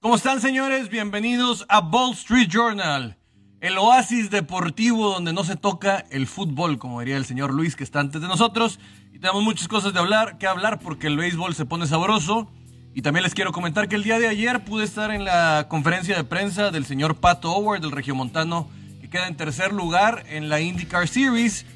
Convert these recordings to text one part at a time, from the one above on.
¿Cómo están, señores? Bienvenidos a Ball Street Journal, el oasis deportivo donde no se toca el fútbol, como diría el señor Luis que está antes de nosotros. Y tenemos muchas cosas de hablar, que hablar porque el béisbol se pone sabroso. Y también les quiero comentar que el día de ayer pude estar en la conferencia de prensa del señor Pato Howard, del regiomontano, que queda en tercer lugar en la IndyCar Series.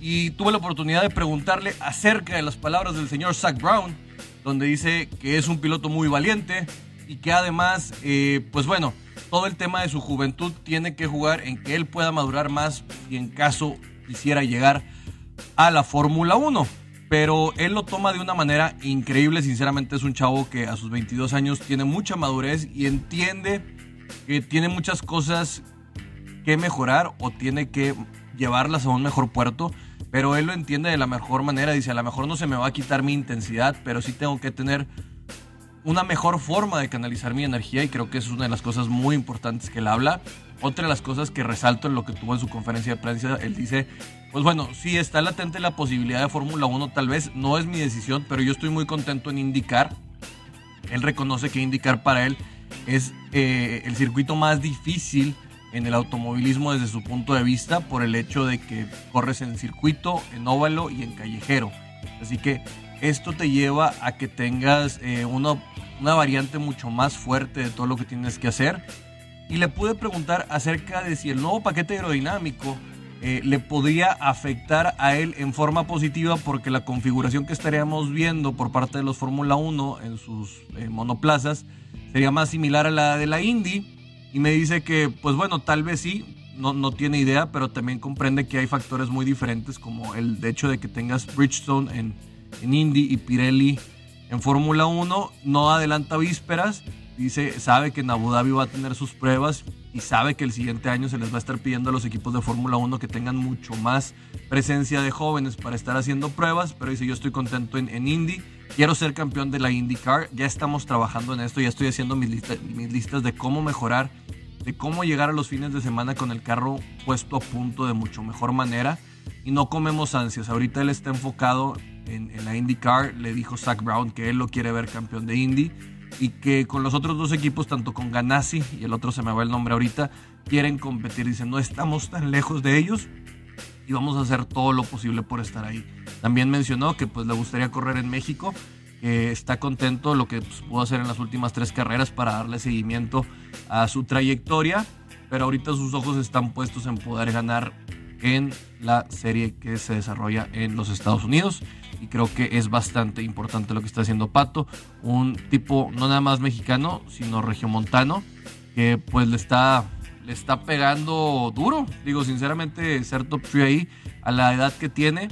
Y tuve la oportunidad de preguntarle acerca de las palabras del señor Zach Brown, donde dice que es un piloto muy valiente, y que además, eh, pues bueno, todo el tema de su juventud tiene que jugar en que él pueda madurar más y en caso quisiera llegar a la Fórmula 1. Pero él lo toma de una manera increíble, sinceramente es un chavo que a sus 22 años tiene mucha madurez y entiende que tiene muchas cosas que mejorar o tiene que llevarlas a un mejor puerto, pero él lo entiende de la mejor manera, dice, a lo mejor no se me va a quitar mi intensidad, pero sí tengo que tener una mejor forma de canalizar mi energía y creo que es una de las cosas muy importantes que él habla. Otra de las cosas que resalto en lo que tuvo en su conferencia de prensa, él dice, pues bueno, sí está latente la posibilidad de Fórmula 1, tal vez no es mi decisión, pero yo estoy muy contento en indicar. Él reconoce que indicar para él es eh, el circuito más difícil en el automovilismo desde su punto de vista por el hecho de que corres en circuito, en óvalo y en callejero. Así que esto te lleva a que tengas eh, una, una variante mucho más fuerte de todo lo que tienes que hacer. Y le pude preguntar acerca de si el nuevo paquete aerodinámico eh, le podría afectar a él en forma positiva porque la configuración que estaríamos viendo por parte de los Fórmula 1 en sus eh, monoplazas sería más similar a la de la Indy. Y me dice que, pues bueno, tal vez sí, no, no tiene idea, pero también comprende que hay factores muy diferentes como el hecho de que tengas Bridgestone en, en Indy y Pirelli en Fórmula 1. No adelanta vísperas. Dice, sabe que en Abu Dhabi va a tener sus pruebas y sabe que el siguiente año se les va a estar pidiendo a los equipos de Fórmula 1 que tengan mucho más presencia de jóvenes para estar haciendo pruebas. Pero dice, yo estoy contento en, Indy. Quiero ser campeón de la IndyCar. Ya estamos trabajando en esto. Ya estoy haciendo mis, mis listas de cómo mejorar, de cómo llegar a los fines de semana con el carro puesto a punto de mucho mejor manera. Y no comemos ansias. Ahorita él está enfocado en, en, la IndyCar, le dijo Zach Brown que él lo quiere ver campeón de Indy y que con los otros dos equipos, tanto con Ganassi y el otro se me va el nombre ahorita, quieren competir. Dicen, no estamos tan lejos de ellos y vamos a hacer todo lo posible por estar ahí. También mencionó que pues le gustaría correr en México, que está contento lo que pues, pudo hacer en las últimas tres carreras para darle seguimiento a su trayectoria, pero ahorita sus ojos están puestos en poder ganar en la serie que se desarrolla en los Estados Unidos y creo que es bastante importante lo que está haciendo Pato, un tipo no nada más mexicano, sino regiomontano, que pues le está, le está pegando duro. Digo, sinceramente, ser top 3 ahí a la edad que tiene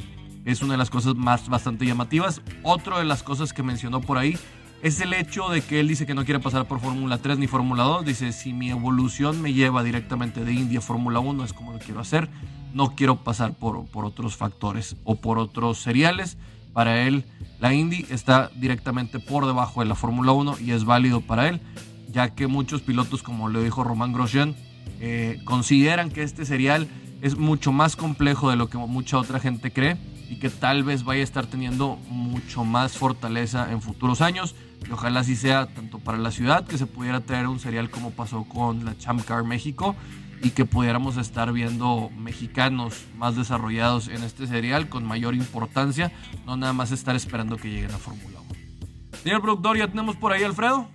es una de las cosas más bastante llamativas. Otra de las cosas que mencionó por ahí es el hecho de que él dice que no quiere pasar por Fórmula 3 ni Fórmula 2. Dice, si mi evolución me lleva directamente de India a Fórmula 1 es como lo quiero hacer. No quiero pasar por, por otros factores o por otros seriales. Para él, la Indy está directamente por debajo de la Fórmula 1 y es válido para él, ya que muchos pilotos, como le dijo Román Grosjean, eh, consideran que este serial es mucho más complejo de lo que mucha otra gente cree y que tal vez vaya a estar teniendo mucho más fortaleza en futuros años. Y ojalá así sea tanto para la ciudad, que se pudiera traer un serial como pasó con la Champ Car México, y que pudiéramos estar viendo mexicanos más desarrollados en este serial con mayor importancia, no nada más estar esperando que llegue la Fórmula 1. Señor productor, ya tenemos por ahí Alfredo.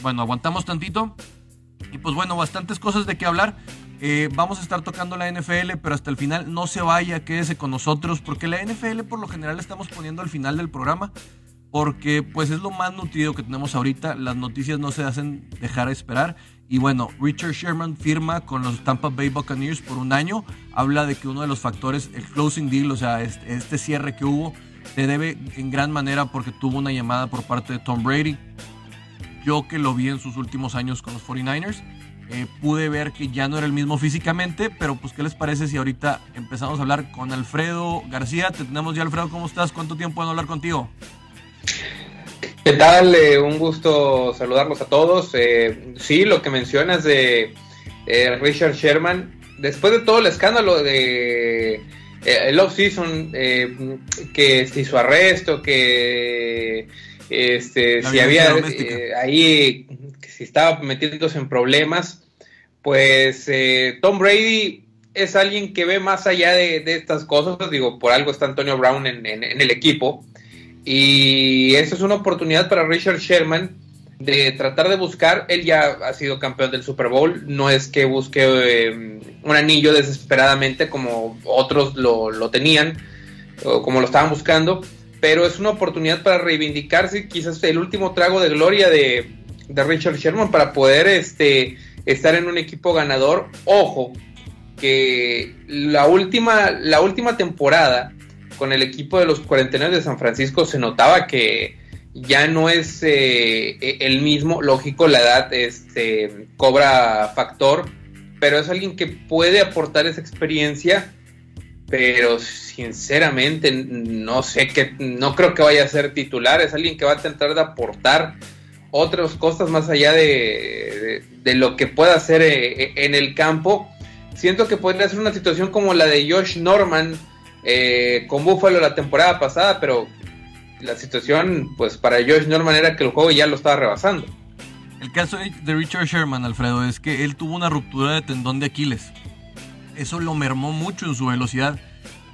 Bueno, aguantamos tantito. Y pues bueno, bastantes cosas de qué hablar. Eh, vamos a estar tocando la NFL, pero hasta el final no se vaya, quédese con nosotros, porque la NFL por lo general estamos poniendo al final del programa, porque pues es lo más nutrido que tenemos ahorita. Las noticias no se hacen dejar esperar y bueno, Richard Sherman firma con los Tampa Bay Buccaneers por un año. Habla de que uno de los factores, el closing deal, o sea, este, este, cierre que hubo, se debe en gran manera porque tuvo una llamada por parte de Tom Brady. Yo que lo vi en sus últimos años con los 49ers, eh, pude ver que ya no era el mismo físicamente, pero pues ¿qué les parece si ahorita empezamos a hablar con Alfredo García? Te tenemos ya, Alfredo, ¿cómo estás? ¿Cuánto tiempo puedo hablar contigo? ¿Qué tal? Eh, un gusto saludarlos a todos. Eh, sí, lo que mencionas de Richard Sherman, después de todo el escándalo de el off-season, que si su arresto, que este, si había ahí si estaba metiéndose en problemas, pues eh, Tom Brady es alguien que ve más allá de, estas cosas, digo, por algo está Antonio Brown en, el equipo, y esa es una oportunidad para Richard Sherman de tratar de buscar, él ya ha sido campeón del Super Bowl, no es que busque eh, un anillo desesperadamente como otros lo, lo tenían, o como lo estaban buscando, pero es una oportunidad para reivindicarse, quizás el último trago de gloria de, de Richard Sherman para poder este, estar en un equipo ganador. Ojo, que la última, la última temporada con el equipo de los 49 de San Francisco se notaba que ya no es eh, el mismo, lógico, la edad este, cobra factor, pero es alguien que puede aportar esa experiencia, pero sinceramente no sé que, no creo que vaya a ser titular, es alguien que va a intentar de aportar otras cosas más allá de, lo que pueda hacer eh, eh, en el campo. Siento que podría ser una situación como la de Josh Norman eh, con Buffalo la temporada pasada, pero la situación, pues para Josh Norman era que el juego ya lo estaba rebasando. El caso de Richard Sherman, Alfredo, es que él tuvo una ruptura de tendón de Aquiles. Eso lo mermó mucho en su velocidad.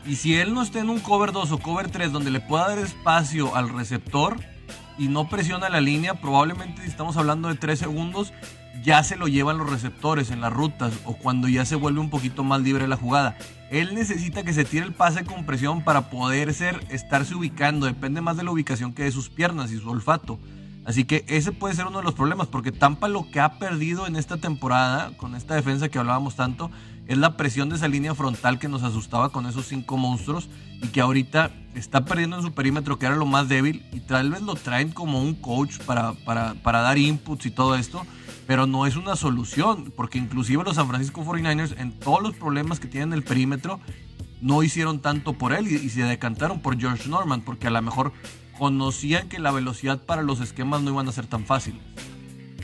Y si él no está en un cover 2 o cover 3 donde le pueda dar espacio al receptor, y no presiona la línea, probablemente estamos hablando de 3 segundos, ya se lo llevan los receptores en las rutas o cuando ya se vuelve un poquito más libre la jugada. Él necesita que se tire el pase con presión para poder ser, estarse ubicando. Depende más de la ubicación que de sus piernas y su olfato. Así que ese puede ser uno de los problemas, porque Tampa lo que ha perdido en esta temporada, con esta defensa que hablábamos tanto, es la presión de esa línea frontal que nos asustaba con esos cinco monstruos y que ahorita está perdiendo en su perímetro, que era lo más débil, y tal vez lo traen como un coach para, para, para dar inputs y todo esto, pero no es una solución, porque inclusive los San Francisco 49ers, en todos los problemas que tienen el perímetro, no hicieron tanto por él y, se decantaron por George Norman, porque a lo mejor conocían que la velocidad para los esquemas no iban a ser tan fáciles.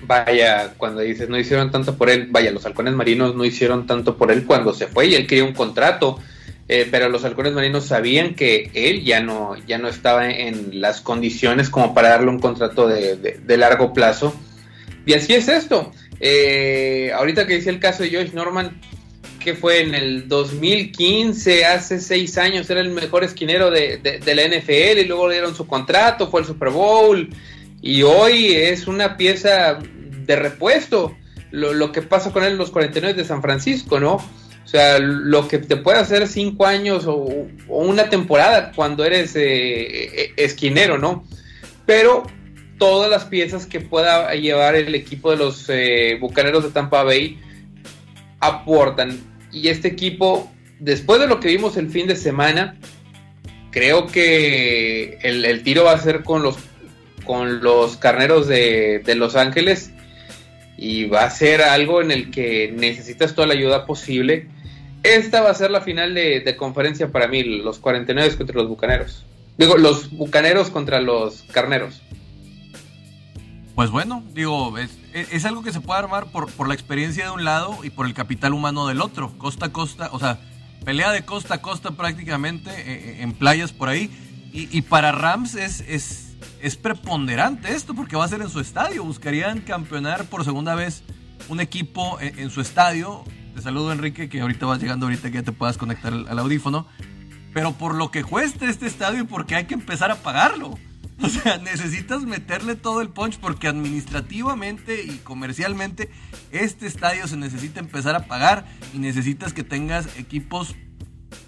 Vaya, cuando dices no hicieron tanto por él, vaya, los halcones marinos no hicieron tanto por él cuando se fue y él quería un contrato, eh, pero los halcones marinos sabían que él ya no, ya no estaba en las condiciones como para darle un contrato de, largo plazo. Y así es esto. Eh, ahorita que dice el caso de Josh Norman, que fue en el 2015, hace seis años, era el mejor esquinero de, de, la NFL y luego le dieron su contrato, fue el Super Bowl y hoy es una pieza de repuesto. Lo, lo, que pasa con él en los 49 de San Francisco, ¿no? O sea, lo que te puede hacer cinco años o, una temporada cuando eres eh, eh, esquinero, ¿no? Pero todas las piezas que pueda llevar el equipo de los eh, Bucaneros de Tampa Bay aportan. Y este equipo, después de lo que vimos el fin de semana, creo que el, tiro va a ser con los, con los carneros de, de Los Ángeles y va a ser algo en el que necesitas toda la ayuda posible. Esta va a ser la final de, conferencia para mí, los 49 contra los Bucaneros. Digo, los Bucaneros contra los Carneros. Pues bueno, digo, es, algo que se puede armar por, por, la experiencia de un lado y por el capital humano del otro. Costa a costa, o sea, pelea de costa a costa prácticamente eh, eh, en playas por ahí. Y, y para Rams es, es es preponderante esto porque va a ser en su estadio. Buscarían campeonar por segunda vez un equipo en, su estadio. Te saludo Enrique, que ahorita vas llegando, ahorita que ya te puedas conectar al, audífono. Pero por lo que cuesta este estadio y porque hay que empezar a pagarlo. O sea, necesitas meterle todo el punch porque administrativamente y comercialmente este estadio se necesita empezar a pagar y necesitas que tengas equipos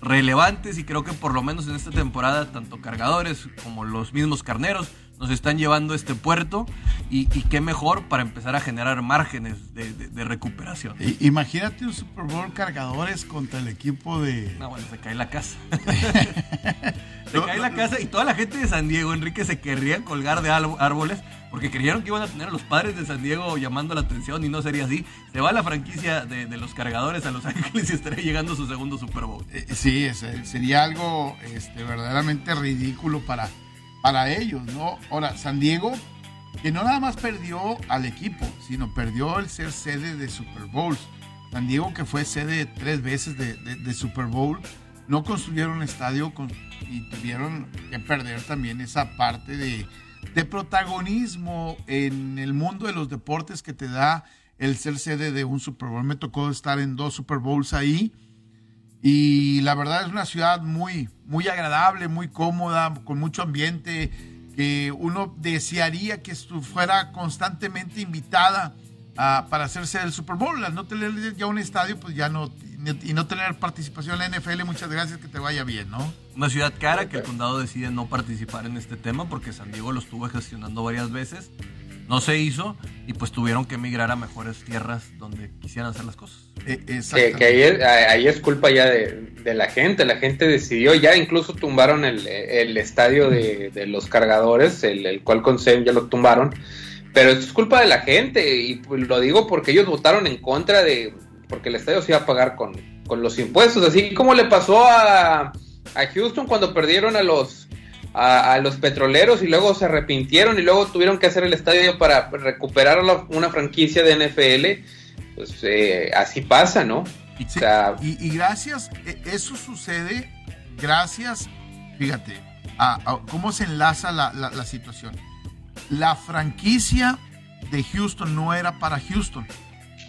relevantes y creo que por lo menos en esta temporada tanto cargadores como los mismos carneros nos están llevando a este puerto y, qué mejor para empezar a generar márgenes de, recuperación. Imagínate un Super Bowl cargadores contra el equipo de... No, bueno, se cae la casa. se cae la casa y toda la gente de San Diego, Enrique, se querría colgar de árboles porque creyeron que iban a tener a los padres de San Diego llamando la atención y no sería así. Se va la franquicia de, los cargadores a Los Ángeles y estaría llegando su segundo Super Bowl. Eh, sí, sería algo este, verdaderamente ridículo para, para ellos, ¿no? Ahora, San Diego, que no nada más perdió al equipo, sino perdió el ser sede de Super Bowls. San Diego, que fue sede tres veces de, Super Bowl, no construyeron estadio y tuvieron que perder también esa parte de de protagonismo en el mundo de los deportes que te da el ser sede de un Super Bowl. Me tocó estar en dos Super Bowls ahí y la verdad es una ciudad muy, muy agradable, muy cómoda, con mucho ambiente, que uno desearía que fuera constantemente invitada para hacerse el Super Bowl. Al no tener ya un estadio, pues ya no y no tener participación en la NFL, muchas gracias, que te vaya bien, ¿no? Una ciudad cara que el condado decide no participar en este tema porque San Diego lo estuvo gestionando varias veces, no se hizo y pues tuvieron que emigrar a mejores tierras donde quisieran hacer las cosas. Eh, que, ahí, es, culpa ya de, la gente, la gente decidió, ya incluso tumbaron el, estadio de, los cargadores, el, el cual con ya lo tumbaron. Pero esto es culpa de la gente y pues, lo digo porque ellos votaron en contra de, porque el estadio se iba a pagar con, los impuestos, así como le pasó a, a Houston cuando perdieron a los a, los petroleros y luego se arrepintieron y luego tuvieron que hacer el estadio para recuperar una franquicia de NFL, pues eh, así pasa, ¿no? y, gracias, e, eso sucede gracias, fíjate, a, cómo se enlaza la, la situación. La franquicia de Houston no era para Houston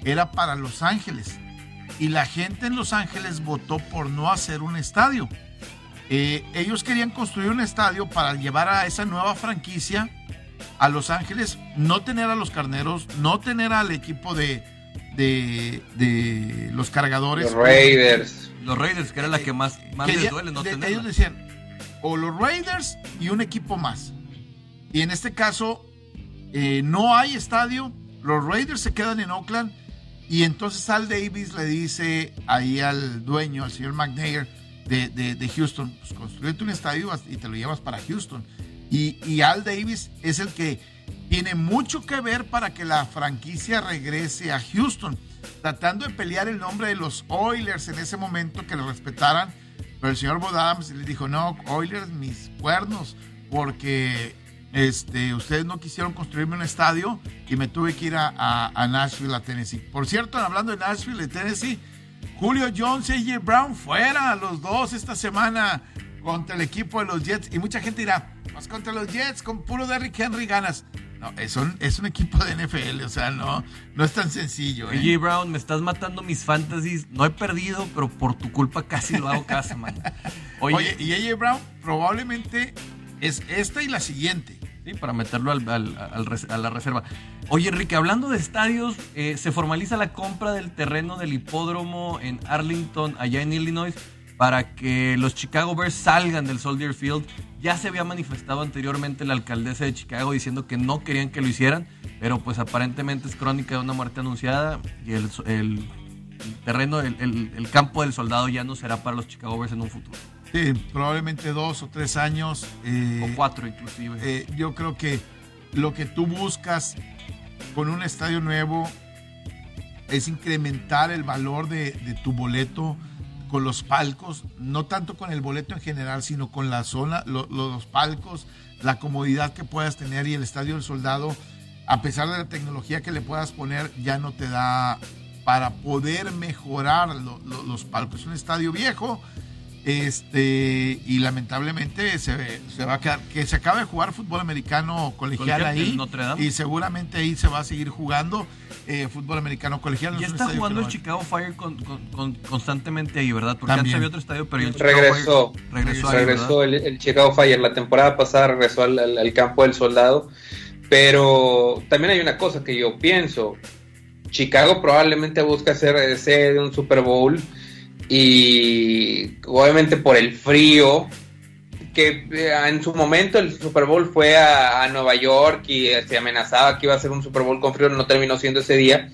era para Los Ángeles. Y la gente en Los Ángeles votó por no hacer un estadio. Eh, ellos querían construir un estadio para llevar a esa nueva franquicia a Los Ángeles, no tener a los carneros, no tener al equipo de, de, los cargadores. Los Raiders. Los Raiders, que era la que más, más les duele no tener. Ellos decían, o los Raiders y un equipo más. Y en este caso, eh, no hay estadio, los Raiders se quedan en Oakland y entonces Al Davis le dice ahí al dueño, al señor McNair de, de, Houston, pues construyete un estadio y te lo llevas para Houston. Y, y, Al Davis es el que tiene mucho que ver para que la franquicia regrese a Houston, tratando de pelear el nombre de los Oilers en ese momento, que le respetaran. Pero el señor Bob Adams le dijo, no, Oilers, mis cuernos, porque este, ustedes no quisieron construirme un estadio y me tuve que ir a, Nashville, a Tennessee. Por cierto, hablando de Nashville, y Tennessee, Julio Jones y AJ Brown fuera los dos esta semana contra el equipo de los Jets. Y mucha gente dirá, pues contra los Jets, con puro Derrick Henry ganas. No, es un, es un equipo de NFL, o sea, no, no es tan sencillo. AJ ¿eh? Brown, me estás matando mis fantasies. No he perdido, pero por tu culpa casi lo hago cada semana. Oye y AJ Brown probablemente es esta y la siguiente. Sí, para meterlo al, a la reserva. Oye, Enrique, hablando de estadios, eh, se formaliza la compra del terreno del hipódromo en Arlington, allá en Illinois, para que los Chicago Bears salgan del Soldier Field. Ya se había manifestado anteriormente la alcaldesa de Chicago diciendo que no querían que lo hicieran, pero pues aparentemente es crónica de una muerte anunciada y el, terreno, el campo del soldado ya no será para los Chicago Bears en un futuro. Sí, probablemente dos o tres años. Eh, o cuatro inclusive. Eh, yo creo que lo que tú buscas con un estadio nuevo es incrementar el valor de, tu boleto con los palcos, no tanto con el boleto en general, sino con la zona, los palcos, la comodidad que puedas tener y el estadio del soldado, a pesar de la tecnología que le puedas poner, ya no te da para poder mejorar los palcos. Es un estadio viejo, este, y lamentablemente se, se, va a quedar, que se acaba de jugar fútbol americano colegial, ahí. Y seguramente ahí se va a seguir jugando eh, fútbol americano colegial. Y está jugando el Chicago Fire constantemente ahí, ¿verdad? Porque antes había otro estadio, pero el regresó, regresó, regresó el, Chicago Fire. La temporada pasada regresó al, campo del soldado. Pero también hay una cosa que yo pienso. Chicago probablemente busca ser eh, sede de un Super Bowl y obviamente por el frío, que eh, en su momento el Super Bowl fue a, Nueva York y eh, se amenazaba que iba a ser un Super Bowl con frío, no terminó siendo ese día,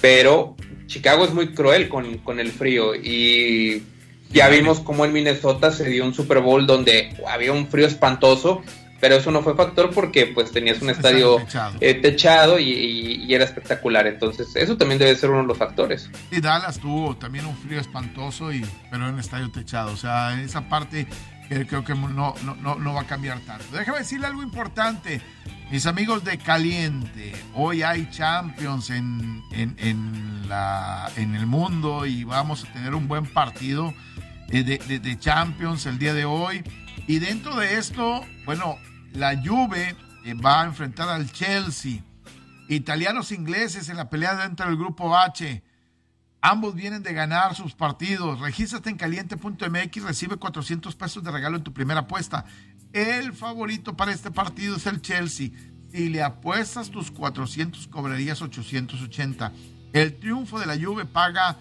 pero Chicago es muy cruel con, el frío y ya vimos cómo en Minnesota se dio un Super Bowl donde había un frío espantoso pero eso no fue factor porque pues tenías un estadio techado, eh, y, era espectacular, entonces eso también debe ser uno de los factores. Y Dallas tuvo también un frío espantoso, y, pero en un estadio techado, o sea, esa parte creo que no, no, no, va a cambiar tanto. Déjame decirle algo importante, mis amigos de Caliente, hoy hay Champions en, en, en, la, en el mundo y vamos a tener un buen partido de, de, de Champions el día de hoy. Y dentro de esto, bueno, la Juve eh, va a enfrentar al Chelsea. Italianos ingleses en la pelea dentro del grupo H. Ambos vienen de ganar sus partidos. Regístrate en caliente.mx, recibe 400 pesos de regalo en tu primera apuesta. El favorito para este partido es el Chelsea. Si le apuestas tus 400, cobrarías 880. El triunfo de la Juve paga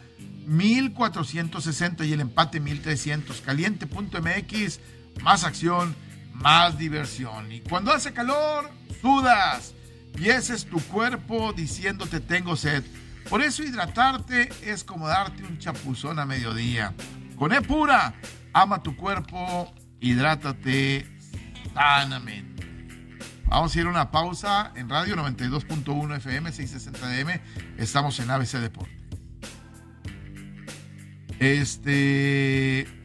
1460 y el empate 1300. Caliente.mx, más acción más diversión. Y cuando hace calor, sudas y tu cuerpo diciéndote tengo sed. Por eso hidratarte es como darte un chapuzón a mediodía. Con E pura, ama tu cuerpo, hidrátate sanamente. Vamos a ir a una pausa en radio 92.1 FM 660 DM. Estamos en ABC Deporte. Este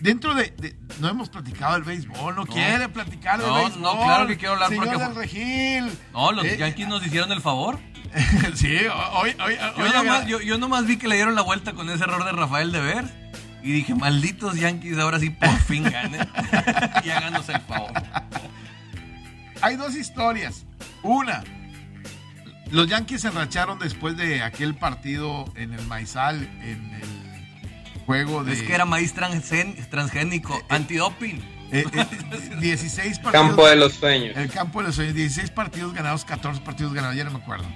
dentro de, no hemos platicado del béisbol, no, quiere platicar del béisbol. No, claro que quiero hablar Señor porque del Regil. No, los eh, Yankees nos hicieron el favor. sí, hoy, hoy, yo, nomás, yo, nomás, vi que le dieron la vuelta con ese error de Rafael de Ver y dije, malditos Yankees, ahora sí por fin ganen y háganos el favor. Hay dos historias. Una, los Yankees se enracharon después de aquel partido en el Maizal, en el juego de... Es que era maíz transgénico, eh, eh, antidoping. 16 eh, partidos. Campo de los sueños. El campo de los sueños. 16 partidos ganados, 14 partidos ganados, ya no me acuerdo.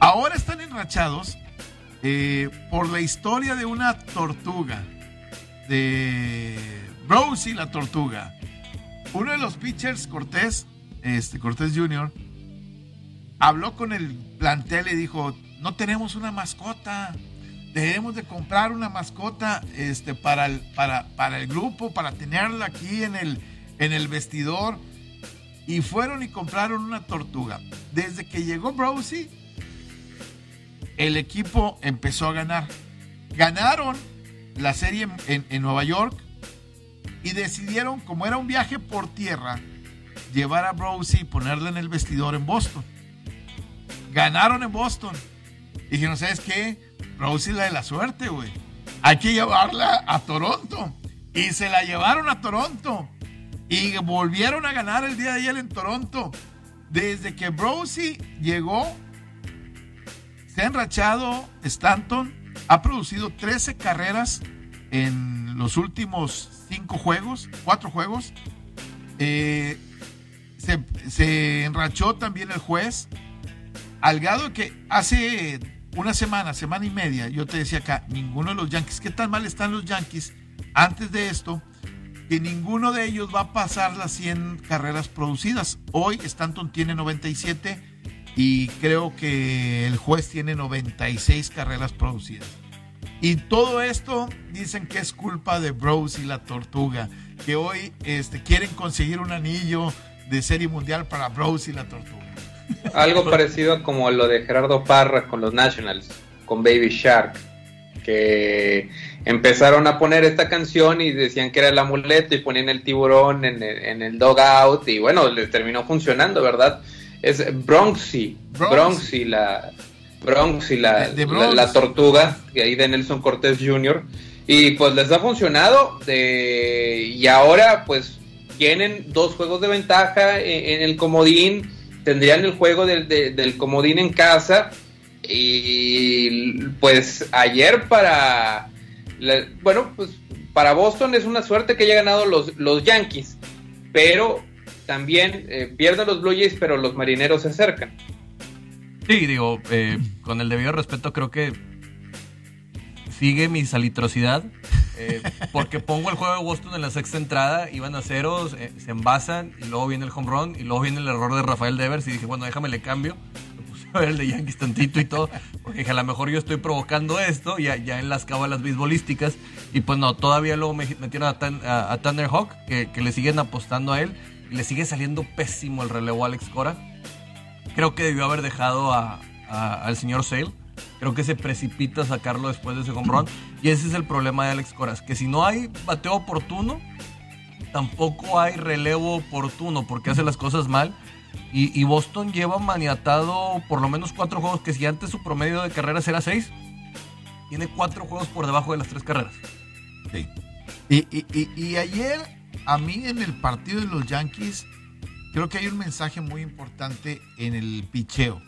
Ahora están enrachados por la historia de una tortuga. De Rosie la tortuga. Uno de los pitchers, Cortés, este, Cortés Jr., habló con el plantel y dijo, no tenemos una mascota debemos de comprar una mascota este, para, el, para, para el grupo, para tenerla aquí en el, en el vestidor. Y fueron y compraron una tortuga. Desde que llegó Brosy, el equipo empezó a ganar. Ganaron la serie en, en Nueva York y decidieron, como era un viaje por tierra, llevar a Brosy y ponerla en el vestidor en Boston. Ganaron en Boston. Y dijeron, ¿sabes qué? Rosie la de la suerte, güey. Hay que llevarla a Toronto. Y se la llevaron a Toronto. Y volvieron a ganar el día de ayer en Toronto. Desde que Rosie llegó, se ha enrachado Stanton. Ha producido 13 carreras en los últimos 5 juegos, 4 juegos. Eh, se, enrachó también el juez. Al grado que hace una semana, semana y media, yo te decía acá, ninguno de los Yankees, ¿qué tan mal están los Yankees antes de esto? Que ninguno de ellos va a pasar las 100 carreras producidas. Hoy Stanton tiene 97 y creo que el juez tiene 96 carreras producidas. Y todo esto dicen que es culpa de Bros y la Tortuga, que hoy este, quieren conseguir un anillo de serie mundial para Bros y la Tortuga. Algo parecido como lo de Gerardo Parra con los Nationals, con Baby Shark, que empezaron a poner esta canción y decían que era el amuleto y ponían el tiburón en el, en el dogout y bueno, les terminó funcionando, ¿verdad? Es Bronxy, Bronxy, la, Bronxy, la, la, tortuga, ahí de Nelson Cortés Jr. Y pues les ha funcionado y ahora pues tienen dos juegos de ventaja en el comodín tendrían el juego del, comodín en casa y pues ayer para bueno pues para Boston es una suerte que haya ganado los, los Yankees pero también eh, pierden los Blue Jays pero los marineros se acercan. Sí digo eh, con el debido respeto creo que sigue mi salitrosidad eh, porque pongo el juego de Boston en la sexta entrada, iban a ceros, se envasan y luego viene el home run y luego viene el error de Rafael Devers y dije, bueno, déjame le cambio. a ver el de Yankees tantito y todo, porque dije, a lo mejor yo estoy provocando esto, ya, ya en las cábalas beisbolísticas, y pues no, todavía luego me metieron a, a, Thunder Hawk, que, le siguen apostando a él, y le sigue saliendo pésimo el relevo a Alex Cora. Creo que debió haber dejado a, al señor Sale. Creo que se precipita a sacarlo después de ese home run. Y ese es el problema de Alex Coras, que si no hay bateo oportuno, tampoco hay relevo oportuno porque hace las cosas mal. Y, Boston lleva maniatado por lo menos cuatro juegos que si antes su promedio de carreras era seis, tiene cuatro juegos por debajo de las tres carreras. Sí. Y, ayer, a mí en el partido de los Yankees, creo que hay un mensaje muy importante en el picheo.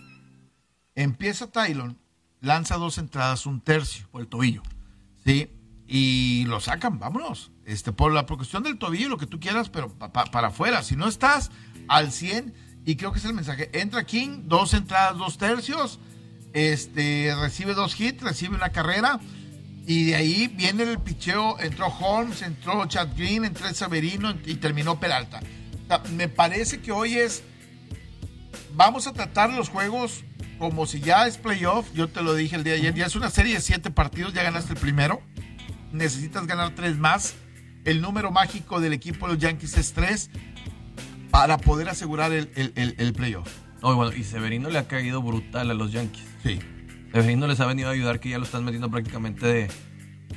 Empieza Tylon, lanza dos entradas, un tercio. Por el tobillo. Sí, y lo sacan, vámonos. Este, por la cuestión del tobillo, lo que tú quieras, pero para afuera. Si no estás al 100, y creo que es el mensaje. Entra King, dos entradas, dos tercios, este, recibe dos hits, recibe una carrera, y de ahí viene el picheo. Entró Holmes, entró Chad Green, entró Severino y terminó Peralta. me parece que hoy es. Vamos a tratar los juegos como si ya es playoff. Yo te lo dije el día de ayer. Ya es una serie de siete partidos, ya ganaste el primero necesitas ganar tres más. El número mágico del equipo de los Yankees es tres para poder asegurar el, el, playoff. y Severino le ha caído brutal a los Yankees. Sí. Severino les ha venido a ayudar que ya lo están metiendo prácticamente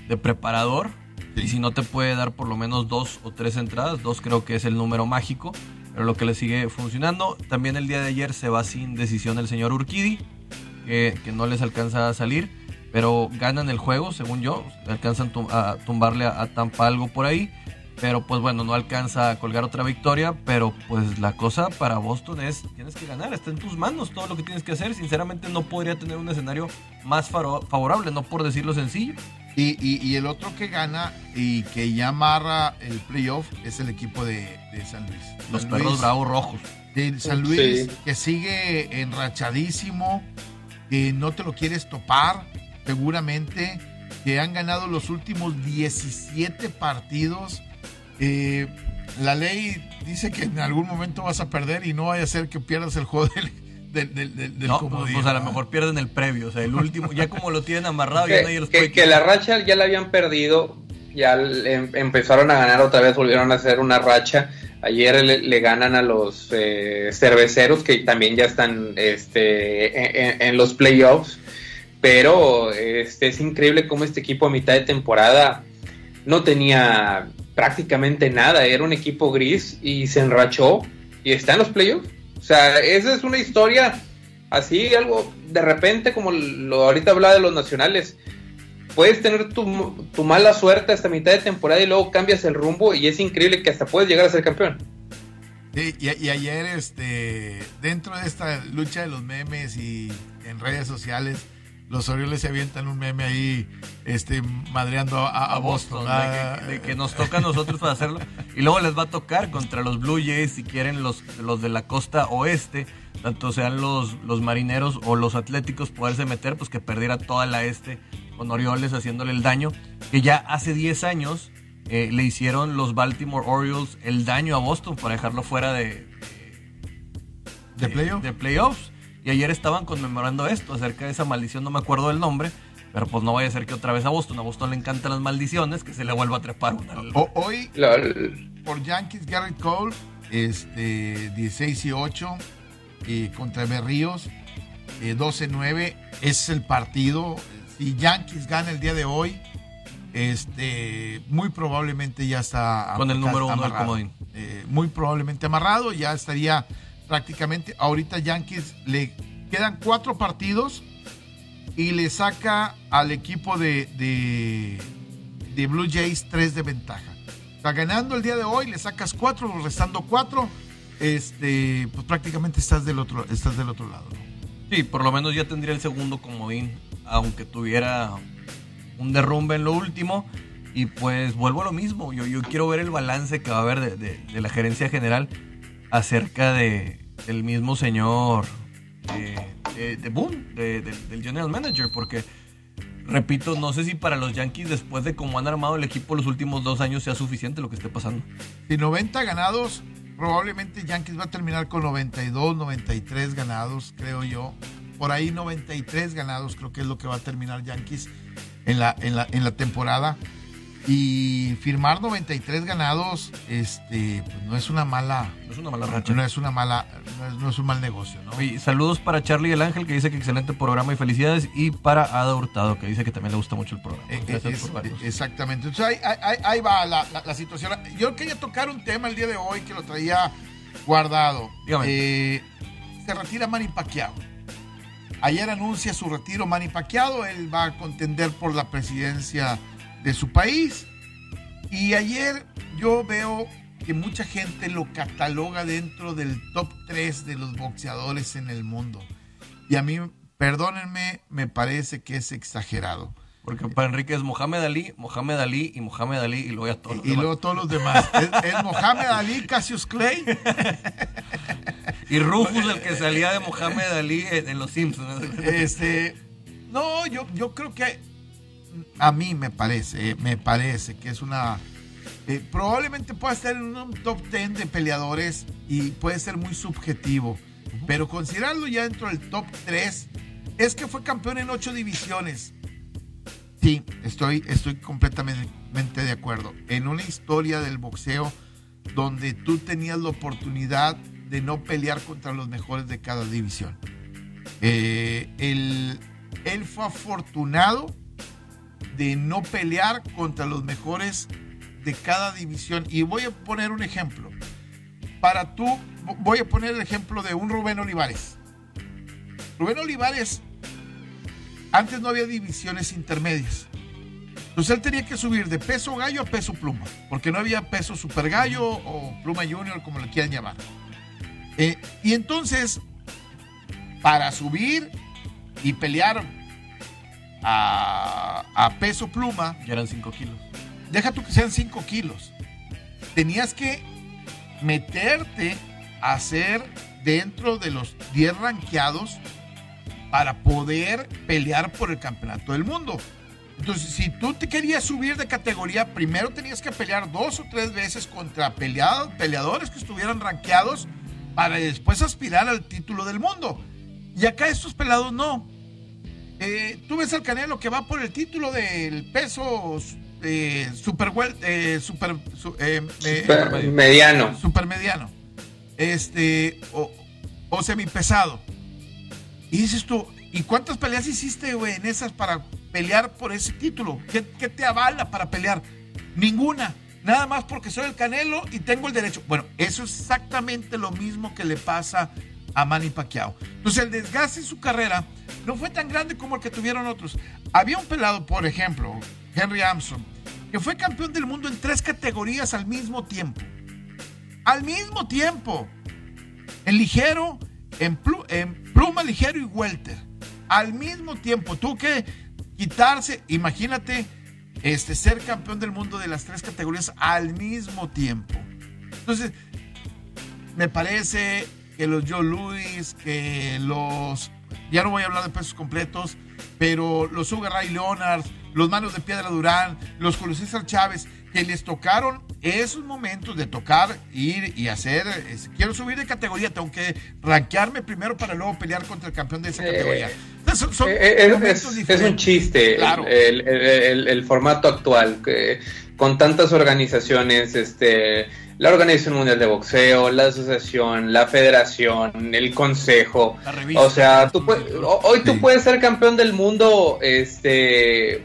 de, preparador. Y si no te puede dar por lo menos dos o tres entradas, dos creo que es el número mágico, pero lo que le sigue funcionando. También el día de ayer se va sin decisión el señor Urquidi, que, no les alcanza a salir pero ganan el juego, según yo, alcanzan a tumbarle a, Tampa algo por ahí, pero pues bueno, no alcanza a colgar otra victoria, pero pues la cosa para Boston es, tienes que ganar, está en tus manos todo lo que tienes que hacer, sinceramente no podría tener un escenario más favorable, no por decirlo sencillo. Y, el otro que gana y que ya amarra el playoff es el equipo de, San Luis. Los perros bravos rojos. De San Luis, que sigue enrachadísimo, que no te lo quieres topar seguramente, que han ganado los últimos 17 partidos. Eh, la ley dice que en algún momento vas a perder y no vaya a ser que pierdas el juego del, del, no, pues, pues, a lo mejor pierden el previo, o sea, el último, ya como lo tienen amarrado, que, ya nadie los que, que la racha ya la habían perdido, ya em, empezaron a ganar otra vez, volvieron a hacer una racha. Ayer le, ganan a los eh, cerveceros que también ya están este, en los playoffs. Pero este, es increíble cómo este equipo a mitad de temporada no tenía prácticamente nada, era un equipo gris y se enrachó y está en los playoffs. O sea, esa es una historia así, algo de repente, como lo ahorita hablaba de los nacionales. Puedes tener tu, tu mala suerte hasta mitad de temporada y luego cambias el rumbo y es increíble que hasta puedes llegar a ser campeón. y, y, ayer, este, dentro de esta lucha de los memes y en redes sociales, los Orioles se avientan un meme ahí este, madreando a, Boston. Ah. de, que, nos toca a nosotros para hacerlo. Y luego les va a tocar contra los Blue Jays, si quieren, los, los de la costa oeste, tanto sean los, los marineros o los atléticos, poderse meter, pues que perdiera toda la este con Orioles haciéndole el daño. Que ya hace 10 años eh, le hicieron los Baltimore Orioles el daño a Boston para dejarlo fuera de, de, de playoffs. Y ayer estaban conmemorando esto, acerca de esa maldición, no me acuerdo del nombre, pero pues no vaya a ser que otra vez a Boston. A Boston le encantan las maldiciones, que se le vuelva a trepar una. hoy, por Yankees, Garrett Cole, este, 16 y 8, eh, contra Berríos, 12-9, eh, es el partido. Si Yankees gana el día de hoy, este, muy probablemente ya está. Con el número uno del comodín. Eh, muy probablemente amarrado, ya estaría prácticamente. Ahorita Yankees le quedan cuatro partidos y le saca al equipo de, de, Blue Jays tres de ventaja. Está ganando el día de hoy, le sacas cuatro, restando cuatro, este, pues prácticamente estás del otro, estás del otro lado. Sí, por lo menos ya tendría el segundo comodín, aunque tuviera un derrumbe en lo último. Y pues vuelvo a lo mismo, yo, yo quiero ver el balance que va a haber de la gerencia general acerca de el mismo señor de, de Boone, del general manager, porque repito, no sé si para los Yankees después de cómo han armado el equipo los últimos dos años sea suficiente lo que esté pasando. Si 90 ganados, probablemente Yankees va a terminar con 92, 93 ganados, creo yo. por ahí 93 ganados, creo que es lo que va a terminar Yankees en la, en la, en la temporada. Y firmar 93 ganados, este, pues no es una mala, no es una mala racha. No es una mala, no es, un mal negocio, ¿no? Y saludos para Charlie el Ángel que dice que excelente programa y felicidades y para Ada Hurtado que dice que también le gusta mucho el programa. Eh, eh, exactamente. Entonces ahí, va la, situación. Yo quería tocar un tema el día de hoy que lo traía guardado. Eh, se retira Manny Pacquiao. Ayer anuncia su retiro Manny Pacquiao. Él va a contender por la presidencia de su país. Y ayer yo veo que mucha gente lo cataloga dentro del top 3 de los boxeadores en el mundo. Y a mí, perdónenme, me parece que es exagerado. Porque para Enrique es Mohamed Ali, Mohamed Ali y Mohamed Ali y luego ya todos los y, luego todos los demás. es, Mohamed Ali, Cassius Clay. y Rufus, el que salía de Mohamed Ali en, Los Simpsons. este, no, yo, yo creo que a mí me parece, me parece que es una... Eh, probablemente pueda estar en un top 10 de peleadores y puede ser muy subjetivo, pero considerarlo ya dentro del top 3, es que fue campeón en 8 divisiones. Sí, estoy, estoy completamente de acuerdo. En una historia del boxeo donde tú tenías la oportunidad de no pelear contra los mejores de cada división. Eh, él fue afortunado de no pelear contra los mejores de cada división. Y voy a poner un ejemplo. Para tú, voy a poner el ejemplo de un Rubén Olivares. Rubén Olivares, antes no había divisiones intermedias. Entonces él tenía que subir de peso gallo a peso pluma, porque no había peso super gallo o pluma junior, como le quieran llamar. Eh, y entonces, para subir y pelear a, peso pluma. Ya eran 5 kilos. Deja tú que sean 5 kilos. Tenías que meterte a ser dentro de los 10 ranqueados para poder pelear por el campeonato del mundo. Entonces, si tú te querías subir de categoría, primero tenías que pelear dos o tres veces contra peleadores que estuvieran ranqueados para después aspirar al título del mundo. Y acá estos pelados no. Eh, tú ves al Canelo que va por el título del peso eh, super, eh, super, mediano. Super mediano. Este, o, o semipesado. Y dices tú, ¿y cuántas peleas hiciste, güey, en esas para pelear por ese título? ¿Qué, ¿Qué, te avala para pelear? Ninguna. Nada más porque soy el Canelo y tengo el derecho. Bueno, eso es exactamente lo mismo que le pasa a Manny Pacquiao. Entonces el desgaste en su carrera no fue tan grande como el que tuvieron otros. Había un pelado, por ejemplo, Henry Armstrong, que fue campeón del mundo en tres categorías al mismo tiempo. Al mismo tiempo. En ligero, en, pluma ligero y welter. Al mismo tiempo. Tuvo que quitarse, imagínate, este, ser campeón del mundo de las tres categorías al mismo tiempo. Entonces, me parece que los Joe Louis, que los, ya no voy a hablar de pesos completos, pero los Sugar Ray Leonard, los Manos de Piedra Durán, los Julio César Chávez, que les tocaron esos momentos de tocar, ir y hacer, quiero subir de categoría, tengo que rankearme primero para luego pelear contra el campeón de esa eh, categoría. Eh, es, un chiste el, formato actual, que, con tantas organizaciones, este la Organización Mundial de Boxeo, la asociación, la federación, el consejo. o sea, tú hoy tú puedes ser campeón del mundo este,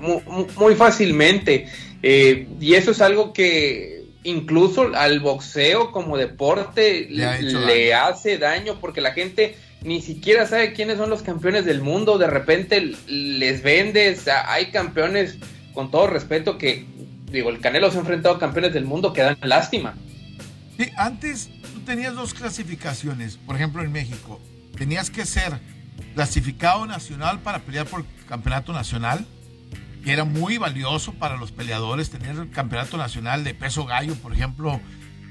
muy, fácilmente. Eh, y eso es algo que incluso al boxeo como deporte le, hace daño porque la gente ni siquiera sabe quiénes son los campeones del mundo. De repente les vendes, hay campeones, con todo respeto, que, digo, el Canelo se ha enfrentado a campeones del mundo que dan lástima. Sí, antes tú tenías dos clasificaciones. Por ejemplo, en México, tenías que ser clasificado nacional para pelear por campeonato nacional, que era muy valioso para los peleadores. Tener el campeonato nacional de peso gallo, por ejemplo,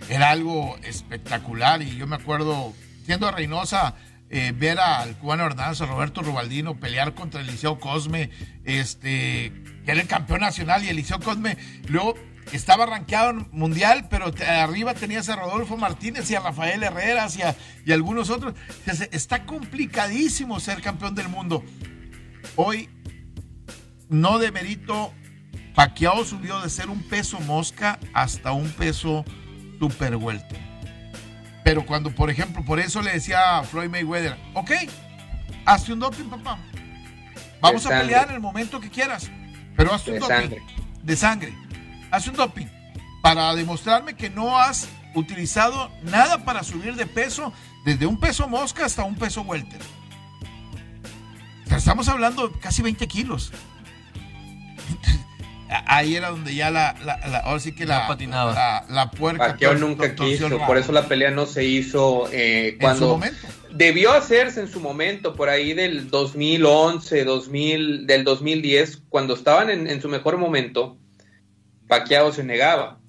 era algo espectacular. Y yo me acuerdo, siendo a Reynosa, eh, ver al cubano Hernández, Roberto Rubaldino, pelear contra Eliseo Cosme, este, que era el campeón nacional, y Eliseo Cosme, luego estaba rankeado mundial, pero arriba tenías a Rodolfo Martínez y a Rafael Herrera y, y algunos otros. está complicadísimo ser campeón del mundo. Hoy, no de mérito, Paquiao subió de ser un peso mosca hasta un peso super vuelto. Pero cuando, por ejemplo, por eso le decía a Floyd Mayweather, ok, hazte un doping, papá. Vamos a pelear en el momento que quieras, pero hazte un doping. De sangre. Hazte un doping. Para demostrarme que no has utilizado nada para subir de peso, desde un peso mosca hasta un peso welter. estamos hablando de casi 20 kilos ahí era donde ya la, la, ahora sí que la, patinaba. la, la puerca. nunca quiso, por eso la pelea no se hizo eh, cuando debió hacerse en su momento, por ahí del 2011, 2000, del 2010, cuando estaban en, su mejor momento, Pacquiao se negaba.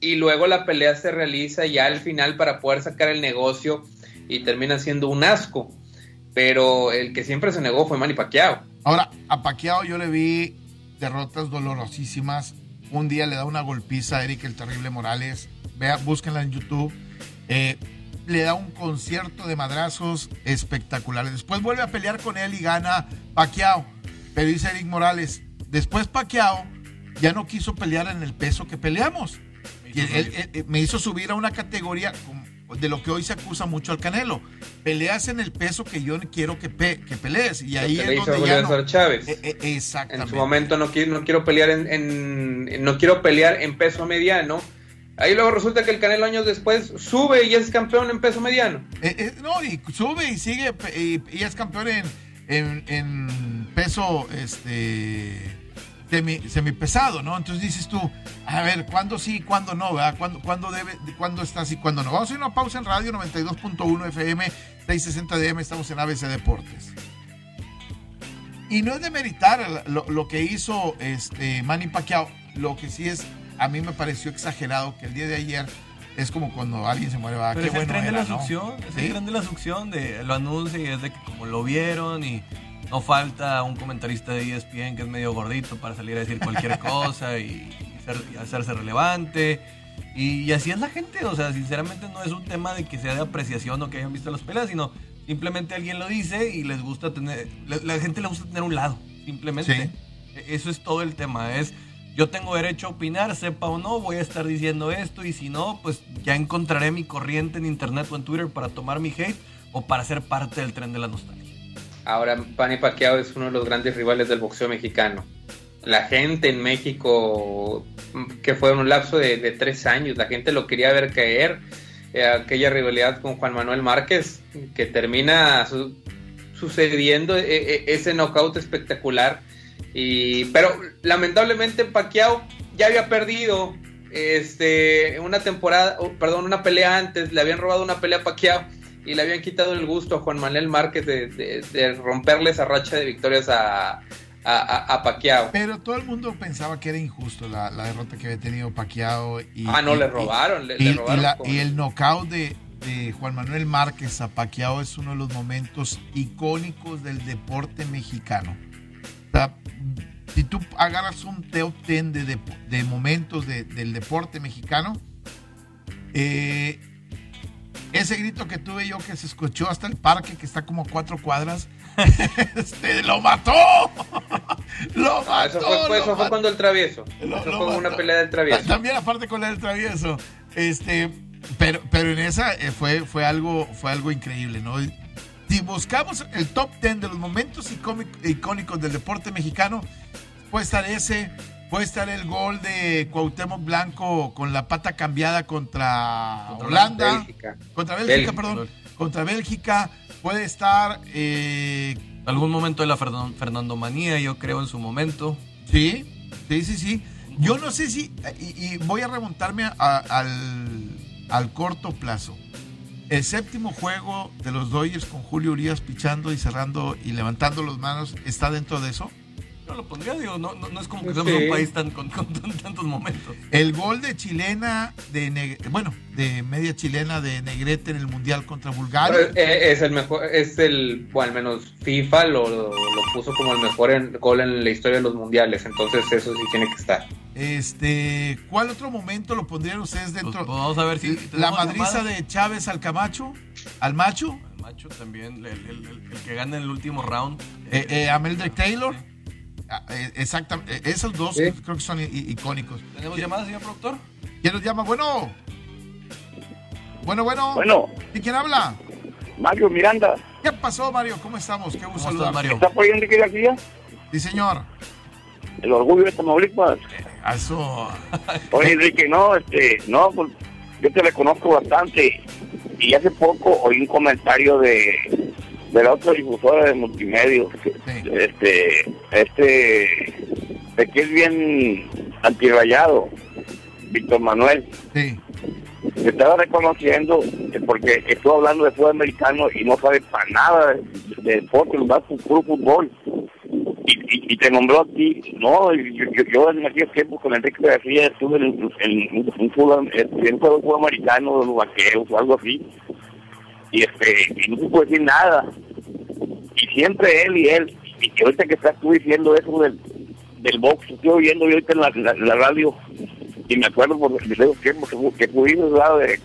Y luego la pelea se realiza ya al final para poder sacar el negocio y termina siendo un asco. Pero el que siempre se negó fue Manny Pacquiao. Ahora, a Pacquiao yo le vi derrotas dolorosísimas. Un día le da una golpiza a Eric el Terrible Morales. Vea, búsquenla en YouTube. Eh, le da un concierto de madrazos espectaculares. Después vuelve a pelear con él y gana Pacquiao. Pero dice Eric Morales, después Pacquiao ya no quiso pelear en el peso que peleamos. Y él, me hizo subir a una categoría de lo que hoy se acusa mucho al Canelo. Peleas en el peso que yo quiero que, que pelees. Y ahí es donde ya no... Chávez. Eh, eh, exactamente. En su momento no quiero, no quiero pelear en, no quiero pelear en peso mediano. Ahí luego resulta que el Canelo años después sube y es campeón en peso mediano. Eh, no, y sube y sigue y, es campeón en, en, peso este semi, pesado, ¿no? Entonces dices tú, a ver, ¿cuándo sí y cuándo no? ¿verdad? ¿Cuándo, cuándo, debe, ¿Cuándo está así cuándo no? Vamos a a una pausa en radio 92.1 FM, 660 DM, estamos en ABC Deportes. Y no es de meritar lo, lo, que hizo este Manny Pacquiao, lo que sí es, a mí me pareció exagerado que el día de ayer es como cuando alguien se muere, va, qué es bueno el tren de la succión, es el tren de la succión, de, lo anuncia y es de que como lo vieron y no falta un comentarista de ESPN que es medio gordito para salir a decir cualquier cosa y, hacerse relevante. Y, así es la gente, o sea, sinceramente no es un tema de que sea de apreciación o que hayan visto las peleas, sino simplemente alguien lo dice y les gusta tener, la, gente le gusta tener un lado, simplemente. E, eso es todo el tema, es yo tengo derecho a opinar, sepa o no, voy a estar diciendo esto y si no, pues ya encontraré mi corriente en internet o en Twitter para tomar mi hate o para ser parte del tren de la nostalgia. Ahora, Pani Pacquiao es uno de los grandes rivales del boxeo mexicano. La gente en México, que fue un lapso de, tres años, la gente lo quería ver caer. Eh, aquella rivalidad con Juan Manuel Márquez, que termina sucediendo e, e, ese knockout espectacular. Y, pero lamentablemente Pacquiao ya había perdido este, una temporada, perdón, una pelea antes, le habían robado una pelea a Pacquiao y le habían quitado el gusto a Juan Manuel Márquez de, romperle esa racha de victorias a, a, Paquiao. Pero todo el mundo pensaba que era injusto la, derrota que había tenido Paquiao. Y, ah, no, le robaron. Le, y, robaron y, el knockout de, Juan Manuel Márquez a Paquiao es uno de los momentos icónicos del deporte mexicano. Si tú agarras un top 10 de, de, momentos del deporte mexicano, eh, ese grito que tuve yo que se escuchó hasta el parque, que está como a cuatro cuadras, este, ¡lo mató! ¡Lo mató! Ah, eso fue, eso fue cuando el travieso. eso fue una pelea del travieso. También aparte con la del travieso. Este, pero, pero en esa eh, fue, fue, algo, fue algo increíble, ¿no? Si buscamos el top 10 de los momentos icónicos del deporte mexicano, puede estar ese, Puede estar el gol de Cuauhtémoc Blanco con la pata cambiada contra, Holanda. Bélgica. Contra Bélgica, perdón. Contra Bélgica. Puede estar. Eh, Algún momento de la Fernando Manía, yo creo, en su momento. Sí, sí, sí, sí. Yo no sé si. Y, voy a remontarme al, al corto plazo. El séptimo juego de los Dodgers con Julio Urias pichando y cerrando y levantando las manos, ¿está dentro de eso? Yo lo pondría, digo, no, no, es como que somos un país tan, con, tantos momentos. El gol de chilena, de bueno, de media chilena de Negrete en el Mundial contra Bulgaria. Eh, es el mejor, es el, o al menos FIFA lo, lo, puso como el mejor gol en la historia de los mundiales, entonces eso sí tiene que estar. Este, ¿cuál otro momento lo pondrían ustedes dentro? Pues, pues, vamos a ver si la madriza de Chávez al Camacho, al macho. Al macho también, el, que gana en el último round. Eh, eh, Ameldrick Taylor. Ah, eh, exactamente, eh, esos dos creo que son icónicos. ¿Tenemos llamadas, señor productor? ¿Quién nos llama? Bueno. Bueno, bueno. Bueno. ¿Y quién habla? Mario Miranda. ¿Qué pasó, Mario? ¿Cómo estamos? Qué gusto saludar. Mario. ¿Está por ahí Enrique García? Sí, señor. El orgullo de Tamaulipas. Eso. Oye, Enrique, no, este, no, pues yo te reconozco bastante. Y hace poco oí un comentario de de la otra difusora de multimedia, este, este, de que es bien antirrayado, Víctor Manuel. Sí. Se estaba reconociendo porque estuvo hablando de fútbol americano y no sabe para nada de, deporte, va puro fútbol. Y, y, te nombró a ti, no, yo, yo, en aquellos tiempos con Enrique García estuve en, un fútbol, en, fútbol americano, de los vaqueros o algo así y este y no se puede decir nada. Y siempre él y él y ahorita que estás tú diciendo eso del, del box estoy oyendo yo ahorita en la, radio y me acuerdo por los tiempos que, que pudimos lado de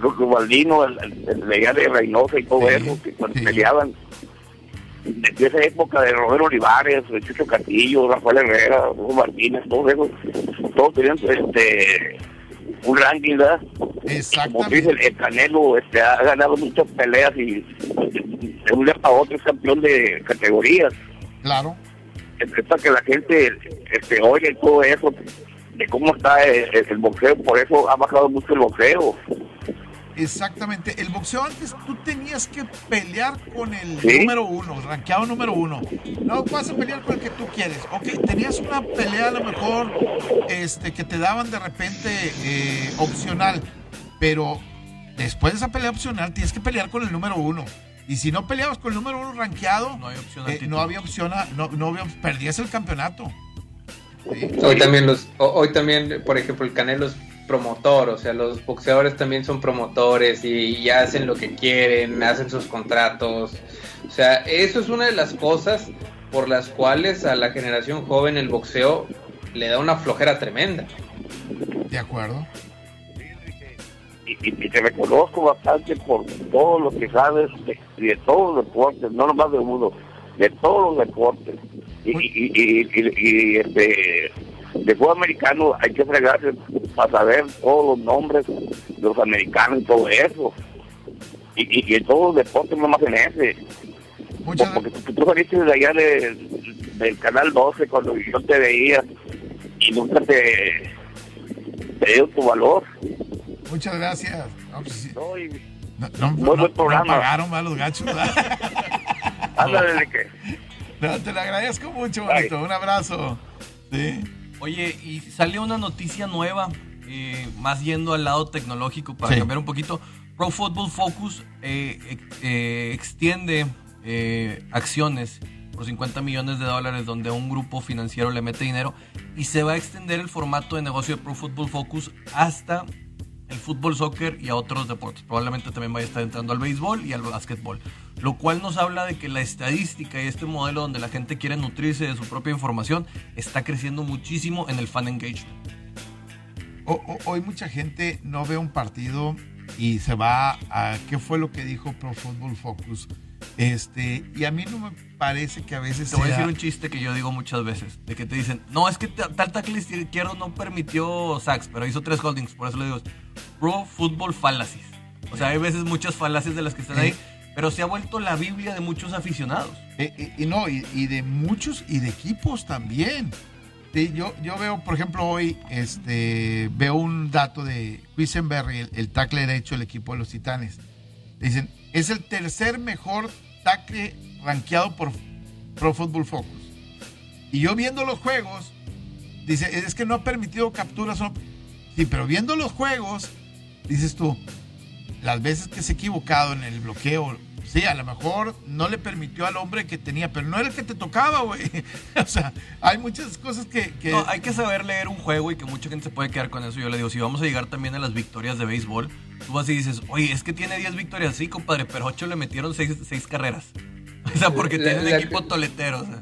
los Baldino, el, el, de Reynosa y todo eso, que cuando peleaban desde esa época de Roberto Olivares, de Chucho Castillo, Rafael Herrera, Hugo Martínez, todos esos, todos tenían este un ranking, ¿verdad? Como dice, el, Canelo este, ha ganado muchas peleas y de un día para otro es campeón de categorías. Claro. Es para que la gente este, oiga todo eso, de cómo está el, boxeo, por eso ha bajado mucho el boxeo. Exactamente. El boxeo antes tú tenías que pelear con el número uno, rankeado número uno. No vas a pelear con el que tú quieres. Ok, tenías una pelea a lo mejor este, que te daban de repente eh, opcional, pero después de esa pelea opcional tienes que pelear con el número uno. Y si no peleabas con el número uno rankeado, no, eh, no había opción, no, no perdías el campeonato. Hoy también los, hoy también, por ejemplo, el Canelo promotor, o sea, los boxeadores también son promotores y, hacen lo que quieren, hacen sus contratos. O sea, eso es una de las cosas por las cuales a la generación joven el boxeo le da una flojera tremenda. De acuerdo. Y, te reconozco bastante por todo lo que sabes de, todos los deportes, no nomás de uno, de todos los deportes. Y, y, este, de fútbol americano hay que fregarse para saber todos los nombres de los americanos y todo eso. Y, y, en todos los deportes no más en ese. Porque tú, saliste de allá del canal 12 cuando yo te veía y nunca te, te dio tu valor. Muchas gracias. No, pues no, no, no, pagaron mal los gachos. Ándale, que. No, te lo agradezco mucho, bonito. Un abrazo. Sí. Oye, y salió una noticia nueva, eh, más yendo al lado tecnológico para cambiar un poquito. Pro Football Focus eh, eh, extiende acciones por 50 millones de dólares donde un grupo financiero le mete dinero y se va a extender el formato de negocio de Pro Football Focus hasta el fútbol, soccer y a otros deportes. Probablemente también vaya a estar entrando al béisbol y al básquetbol. Lo cual nos habla de que la estadística y este modelo donde la gente quiere nutrirse de su propia información está creciendo muchísimo en el fan engagement. hoy mucha gente no ve un partido y se va a qué fue lo que dijo Pro Football Focus. Este, y a mí no me parece que a veces. Te voy a decir un chiste que yo digo muchas veces: de que te dicen, no, es que tal tackle izquierdo no permitió sacks, pero hizo tres holdings. Por eso le digo, Pro Football Fallacies. O sea, hay veces muchas falacias de las que están ahí, pero se ha vuelto la Biblia de muchos aficionados. y, no, y, de muchos y de equipos también. yo, yo veo, por ejemplo, hoy este, veo un dato de Quisenberry, el, el tackle derecho del equipo de los Titanes. Dicen, es el tercer mejor tackle rankeado por Pro Football Focus. Y yo viendo los juegos, dice, es que no ha permitido capturas. Sí, pero viendo los juegos, dices tú, las veces que se ha equivocado en el bloqueo Sí, a lo mejor no le permitió al hombre que tenía, pero no era el que te tocaba, güey. o sea, hay muchas cosas que, No, hay que saber leer un juego y que mucha gente se puede quedar con eso. Yo le digo, si vamos a llegar también a las victorias de béisbol, tú vas y dices, oye, es que tiene 10 victorias, sí, compadre, pero 8 le metieron 6, carreras. O sea, porque tiene un equipo toletero. O sea.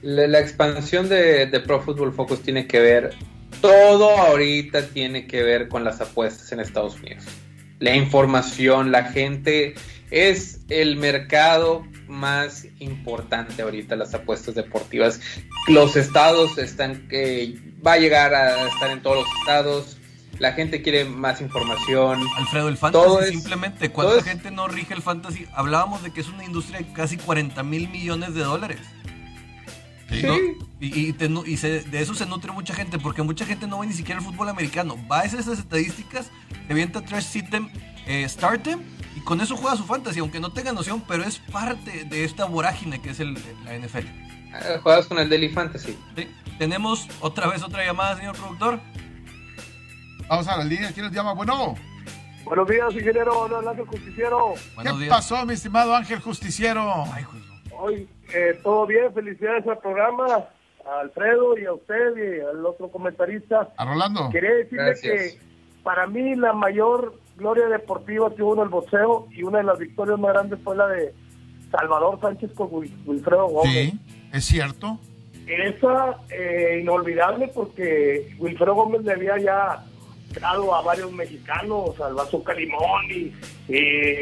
la, expansión de, de Pro Football Focus tiene que ver, todo ahorita tiene que ver con las apuestas en Estados Unidos. La información, la gente es el mercado más importante ahorita las apuestas deportivas. Los estados están que va a llegar a estar en todos los estados. La gente quiere más información. Alfredo, el fantasy simplemente, ¿cuánta gente no rige el fantasy? Hablábamos de que es una industria de casi 40 mil millones de dólares. Sí. Y, de eso se nutre mucha gente, porque mucha gente no ve ni siquiera el fútbol americano. Va a esas estadísticas, te avienta trash sitem, eh, startem y con eso juega su fantasy, aunque no tenga noción, pero es parte de esta vorágine que es el, la NFL. Ah, juegas con el Daily Fantasy. Sí. Tenemos otra vez otra llamada, señor productor. Vamos a la línea, ¿quién nos llama? Bueno. Buenos días, ingeniero. Hola, Ángel Justiciero. ¿Qué pasó, mi estimado Ángel Justiciero? Ay, Hoy, eh, todo bien, felicidades al programa, a Alfredo y a usted y al otro comentarista. A Rolando. Quería decirle que para mí la mayor gloria deportiva que hubo en el boxeo y una de las victorias más grandes fue la de Salvador Sánchez con Wilfredo Gómez. Sí, es cierto. Esa eh, inolvidable porque Wilfredo Gómez le había ya dado a varios mexicanos, al Bazooka Limón y,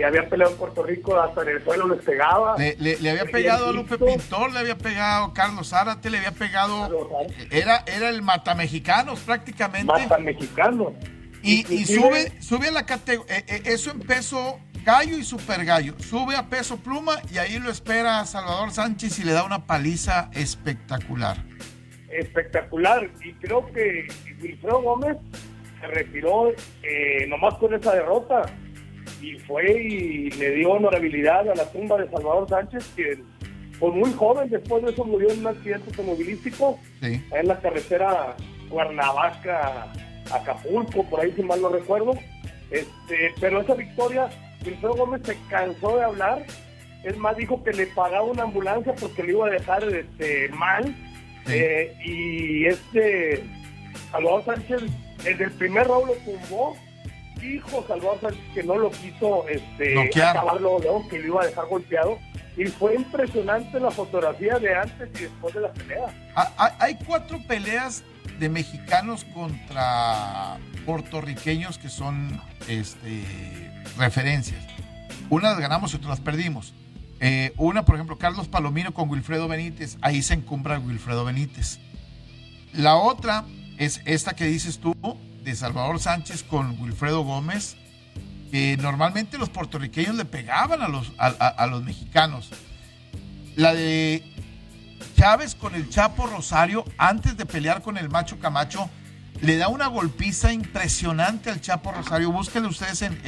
había peleado en Puerto Rico, hasta en el suelo les pegaba. Le, había pegado a Lupe Pintor, le había pegado a Carlos Zárate, le había pegado. Era, era el matamexicanos prácticamente. Matamexicanos. Y, y sube, sube a la categoría, eh, eh, eso en peso gallo y super gallo. Sube a peso pluma y ahí lo espera Salvador Sánchez y le da una paliza espectacular. Espectacular. Y creo que Wilfredo Gómez se retiró eh, nomás con esa derrota y fue y le dio honorabilidad a la tumba de Salvador Sánchez, que fue muy joven, después de eso murió en un accidente automovilístico en la carretera Cuernavaca Acapulco, por ahí si mal no recuerdo. Este, pero esa victoria, Wilfredo Gómez se cansó de hablar. Es más, dijo que le pagaba una ambulancia porque le iba a dejar este, mal. Eh, y este Salvador Sánchez, desde el primer round lo tumbó. Dijo Salvador Sánchez que no lo quiso este, acabarlo, que lo iba a dejar golpeado. Y fue impresionante la fotografía de antes y después de la pelea. Ah, ah, hay cuatro peleas de mexicanos contra puertorriqueños que son este, referencias. Unas ganamos y otras las perdimos. Eh, una, por ejemplo, Carlos Palomino con Wilfredo Benítez, ahí se encumbra Wilfredo Benítez. La otra es esta que dices tú, de Salvador Sánchez con Wilfredo Gómez, que normalmente los puertorriqueños le pegaban a los, a los mexicanos. La de Chávez con el Chapo Rosario, antes de pelear con el Macho Camacho, le da una golpiza impresionante al Chapo Rosario. Búsquenlo ustedes en,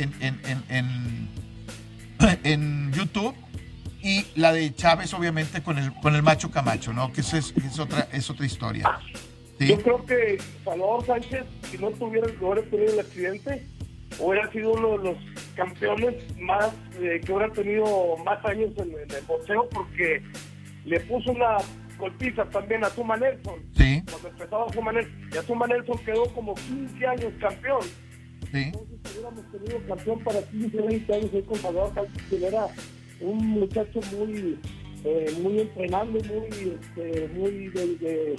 en, YouTube. Y la de Chávez, obviamente, con el, con el Macho Camacho, ¿no? Que eso es, otra, es otra historia. Yo creo que Salvador Sánchez, si no tuviera, hubiera tenido el accidente, hubiera sido uno de los campeones más eh, que hubiera tenido más años en, en el boxeo, porque le puso una golpiza también a Zuma Nelson. Sí. Cuando empezaba Zuma Nelson. Y a Zuma Nelson quedó como 15 años campeón. Sí. Entonces hubiéramos tenido campeón para 15, 20 años ahí con Salvador que era un muchacho muy, eh, muy entrenable, muy, este, muy de,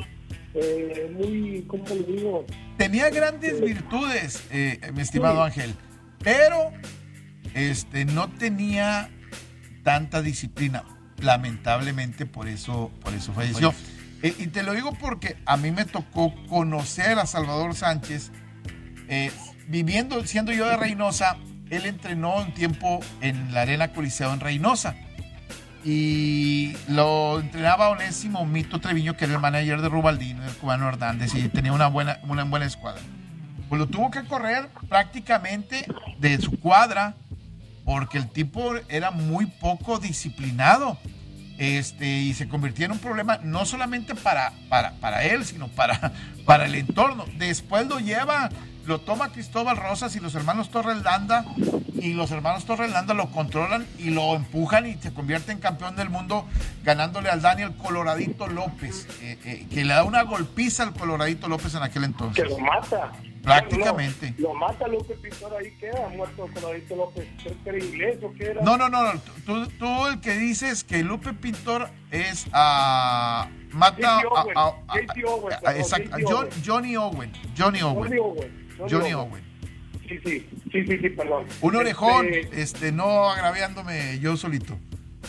eh, muy, ¿cómo le digo? Tenía grandes virtudes, eh, mi estimado Ángel, pero este, no tenía tanta disciplina lamentablemente por eso, por eso falleció. Eh, y te lo digo porque a mí me tocó conocer a Salvador Sánchez, eh, viviendo, siendo yo de Reynosa, él entrenó un tiempo en la Arena Coliseo en Reynosa. Y lo entrenaba Onésimo Mito Treviño, que era el manager de Rubaldino, el cubano Hernández, y tenía una buena, una buena escuadra. Pues lo tuvo que correr prácticamente de su cuadra porque el tipo era muy poco disciplinado. Este, y se convirtió en un problema no solamente para, para, para él, sino para, para el entorno. Después lo lleva, lo toma Cristóbal Rosas y los hermanos Torrelanda y los hermanos Torrelanda lo controlan y lo empujan y se convierte en campeón del mundo ganándole al Daniel Coloradito López, eh, eh, que le da una golpiza al Coloradito López en aquel entonces. Que lo mata. Prácticamente. Lo, mata López Pintor ahí queda, muerto Coloradito López. ¿Creo que era inglés o qué era? No, no, no, no. Tú, tú el que dices que Lupe Pintor es a... mata J.T. Owen, a, a- J.T. Owen, a-. Johnny Owen. Johnny Owen. Johnny Owen. Sí, sí, sí, sí, sí, perdón. Un orejón, Este, este, no agraviándome yo solito.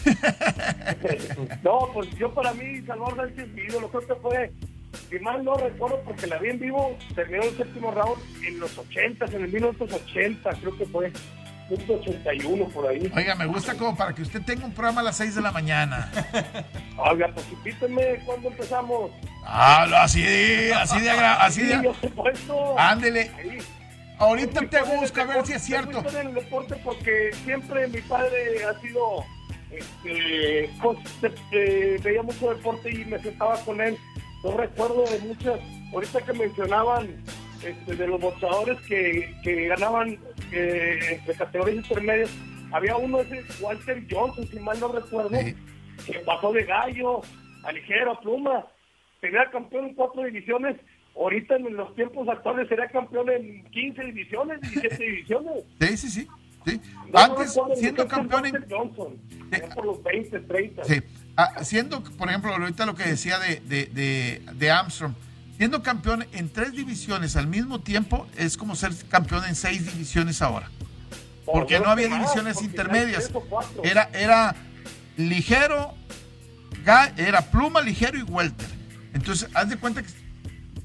No, pues yo para mí, Salvador Sánchez, mi ídolo, creo que fue, si mal no recuerdo, porque la vi en vivo, terminó el séptimo round en los 80, en el 1980, creo que fue, 1981 por ahí. Oiga, me gusta como para que usted tenga un programa a las 6 de la mañana. Oiga, pues invíteme cuando empezamos. Ah, lo- así de, así de, así Sí, de, puesto. ándele. Ahí. Ahorita te busco a ver si es cierto. padre el deporte porque siempre mi padre ha sido, este, pues, este, veía mucho deporte y me sentaba con él. Yo recuerdo de muchas, ahorita que mencionaban este, de los boxeadores que, que ganaban eh, de categorías intermedias, había uno ese Walter Johnson, si mal no recuerdo, Sí. que pasó de gallo a ligero, a pluma, sería campeón en cuatro divisiones. Ahorita en los tiempos actuales sería campeón en 15 divisiones, 17 divisiones. Sí, sí, sí. sí. No Antes, siendo campeón Walter en, Johnson, por los 20, 30. Sí. Ah, siendo, por ejemplo, ahorita lo que decía de, de, de, de Armstrong, siendo campeón en tres divisiones al mismo tiempo es como ser campeón en seis divisiones ahora. Porque no había divisiones intermedias. Era, era ligero, era pluma, ligero y welter. Entonces, haz de cuenta que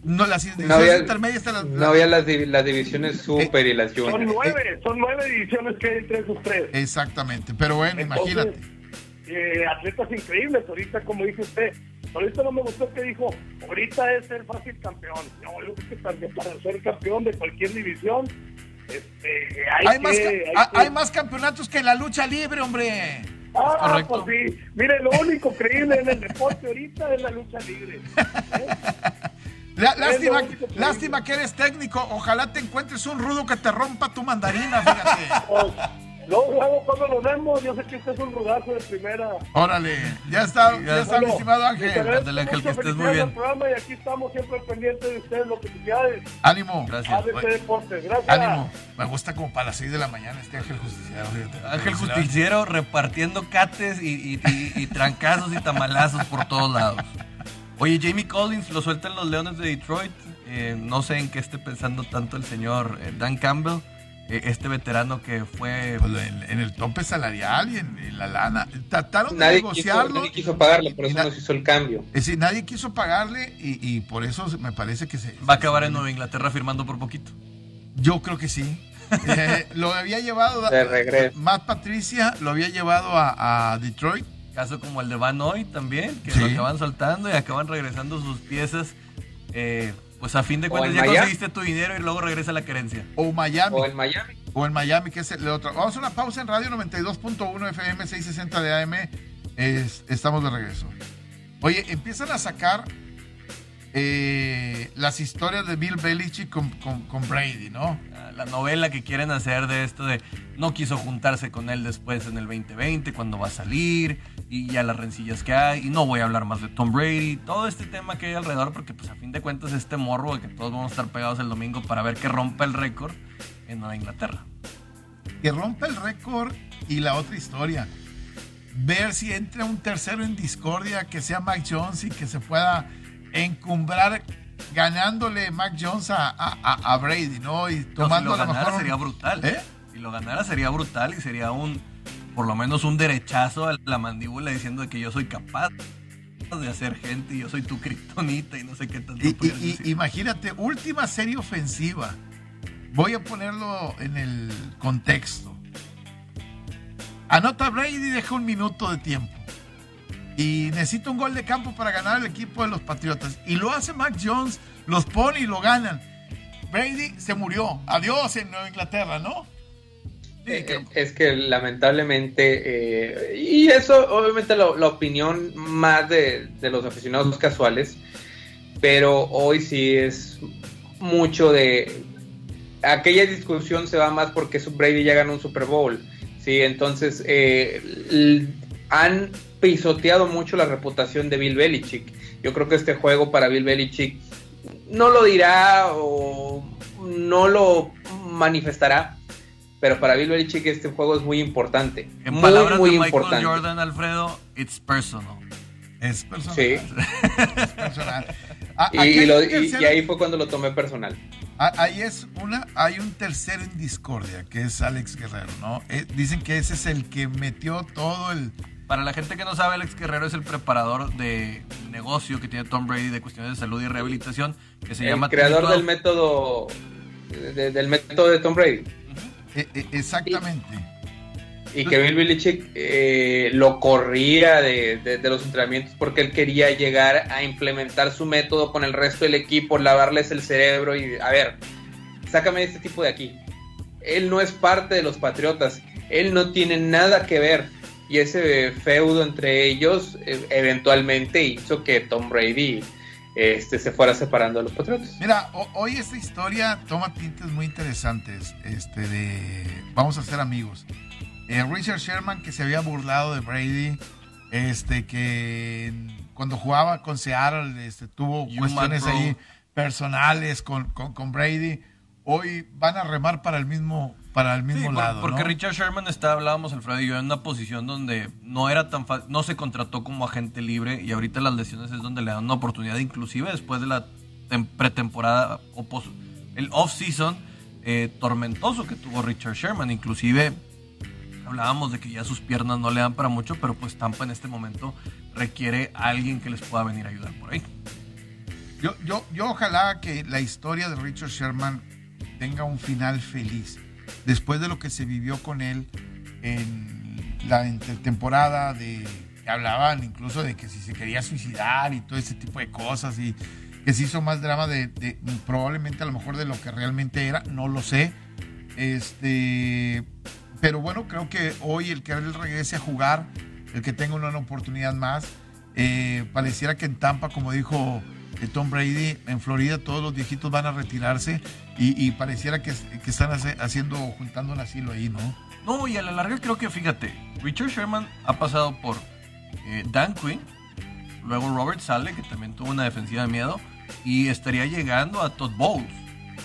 no, las divisiones No había, intermedias te las- no había las, las divisiones super y las Son juniors. nueve, son nueve divisiones que hay entre esos tres. Exactamente, pero bueno, Entonces, imagínate. Eh, atletas increíbles, ahorita como dice usted, ahorita no me gustó que dijo, ahorita es ser fácil campeón. No, yo creo que también para ser campeón de cualquier división, este, hay, Hay, que, más, hay hay- que- hay más campeonatos que en la lucha libre, hombre. Ah, correcto. pues sí. Mire, lo único creíble en el deporte ahorita es la lucha libre. Es lástima, lástima que eres técnico. Ojalá te encuentres un rudo que te rompa tu mandarina, fíjate. Pues, luego, cuando nos vemos, yo sé que usted es un rodazo de primera. Órale, ya está, ya está mi Bueno, estimado les Ángel. Ándale, Ángel, que estés muy bien. al programa y aquí estamos siempre pendientes de ustedes, lo que felicidades. Ánimo. Gracias. ABC Deportes, gracias. Ánimo. Me gusta como para las 6 de la mañana este Ángel Justiciero. fíjate. Ángel. Justiciero repartiendo cates y, y- y- y trancazos y tamalazos por todos lados. Oye, Jamie Collins lo sueltan los Leones de Detroit. Eh, no sé en qué esté pensando tanto el señor eh, Dan Campbell, este veterano que fue... Pues en, en el tope salarial y en, en la lana. Trataron de Nadie quiso, negociarlo. nadie quiso pagarle, por eso na- nos hizo el cambio. Es decir, nadie quiso pagarle y, y por eso me parece que se. Va a acabar en Nueva Inglaterra firmando por poquito. Yo creo que sí. Eh, lo había llevado. De regreso. Matt Patricia lo había llevado a, a Detroit. Caso como el de Van Hoy también, que Sí. lo acaban soltando y acaban regresando sus piezas. Eh, pues a fin de cuentas en ya Miami. conseguiste tu dinero y luego regresa la querencia. O Miami. O en Miami. O en Miami, que es el otro. Vamos a una pausa en radio 92.1 FM 660 de AM. Es- estamos de regreso. Oye, empiezan a sacar eh, las historias de Bill Belichick con, con- con Brady, ¿no? La novela que quieren hacer de esto de no quiso juntarse con él después en el 2020 cuando va a salir y ya las rencillas que hay y no voy a hablar más de Tom Brady, todo este tema que hay alrededor porque pues a fin de cuentas este morro de que todos vamos a estar pegados el domingo para ver que rompa el récord en Nueva Inglaterra. Que rompa el récord y la otra historia. Ver si entra un tercero en discordia que sea Mac Jones y que se pueda encumbrar ganándole Mac Jones a, a- Brady, ¿no? Y No, si tomando lo ganara mejor. sería brutal. ¿Eh? Si lo ganara sería brutal y sería un, por lo menos un derechazo a la mandíbula diciendo de que yo soy capaz de hacer gente y yo soy tu kriptonita y no sé qué tanto. Y, y- pudieran y- decir. imagínate, última serie ofensiva. Voy a ponerlo en el contexto. Anota Brady y deja un minuto de tiempo. Y necesita un gol de campo para ganar el equipo de los Patriotas. Y lo hace Mac Jones, los pone y lo ganan. Brady se murió. Adiós en Nueva Inglaterra, ¿no? Eh, Es que lamentablemente, eh, y eso obviamente lo- la opinión más de, de los aficionados casuales, pero hoy sí es mucho de aquella discusión se va más porque Brady ya ganó un Super Bowl. Sí, entonces eh, han pisoteado mucho la reputación de Bill Belichick. Yo creo que este juego para Bill Belichick no lo dirá o no lo manifestará, pero para Bill Belichick este juego es muy importante. En muy, palabras muy de Michael importante. Jordan, Alfredo, it's personal. Es personal. Sí. Es personal. Y, lo- ahí fue cuando lo tomé personal. Ah, Ahí es una, hay un tercero en discordia, que es Alex Guerrero, ¿no? Eh, dicen que ese es el que metió todo el... Para la gente que no sabe, Alex Guerrero es el preparador de negocio que tiene Tom Brady de cuestiones de salud y rehabilitación, que se el llama creador del 12. método de- del método de Tom Brady. eh, eh, exactamente. Y que Bill Belichick eh, lo corría de, de- de los entrenamientos porque él quería llegar a implementar su método con el resto del equipo, lavarles el cerebro y, a ver, sácame este tipo de aquí. Él no es parte de los Patriotas, él no tiene nada que ver. Y ese feudo entre ellos eh, eventualmente hizo que Tom Brady este, se fuera separando de los Patriotas. Mira, ho- hoy esta historia toma tintes muy interesantes. Este de vamos a ser amigos. Eh, Richard Sherman que se había burlado de Brady, este que cuando jugaba con Seattle, este, tuvo cuestiones ahí personales con, con, con Brady. Hoy van a remar para el mismo para el mismo Sí, lado, porque ¿no? Richard Sherman está, hablábamos Alfredo y yo, en una posición donde no era tan fácil, no se contrató como agente libre y ahorita las lesiones es donde le dan una oportunidad, inclusive después de la tem- pretemporada, o el off-season eh, tormentoso que tuvo Richard Sherman, inclusive hablábamos de que ya sus piernas no le dan para mucho, pero pues Tampa en este momento requiere a alguien que les pueda venir a ayudar por ahí. Yo, yo, yo ojalá que la historia de Richard Sherman tenga un final feliz. Después de lo que se vivió con él en la intertemporada, de hablaban incluso de que si se quería suicidar y todo ese tipo de cosas, y que se hizo más drama de, de- probablemente a lo mejor de lo que realmente era, no lo sé. Este, pero bueno, creo que hoy el que él regrese a jugar, el que tenga una oportunidad más, eh, pareciera que en Tampa, como dijo Tom Brady, en Florida todos los viejitos van a retirarse y, y pareciera que, están hace- haciendo, juntando un asilo ahí, ¿no? No, y a la larga creo que, fíjate, Richard Sherman ha pasado por eh, Dan Quinn, luego Robert Sale, que también tuvo una defensiva de miedo, y estaría llegando a Todd Bowles.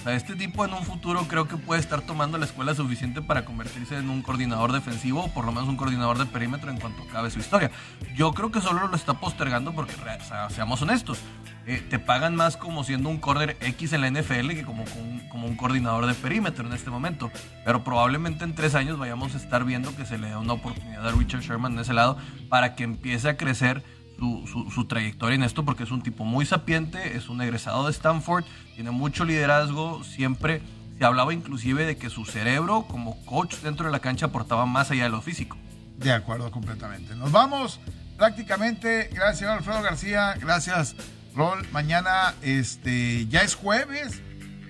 O este tipo en un futuro creo que puede estar tomando la escuela suficiente para convertirse en un coordinador defensivo o por lo menos un coordinador de perímetro en cuanto acabe su historia. Yo creo que solo lo está postergando porque, sea, seamos honestos, eh, te pagan más como siendo un corner X en la NFL que como, como, un coordinador de perímetro en este momento. Pero probablemente en tres años vayamos a estar viendo que se le da una oportunidad a Richard Sherman en ese lado para que empiece a crecer su, su- su trayectoria en esto porque es un tipo muy sapiente, es un egresado de Stanford, tiene mucho liderazgo, siempre se hablaba inclusive de que su cerebro como coach dentro de la cancha aportaba más allá de lo físico. De acuerdo completamente. Nos vamos prácticamente. Gracias, señor Alfredo García. Gracias, Rol. Mañana este, ya es jueves.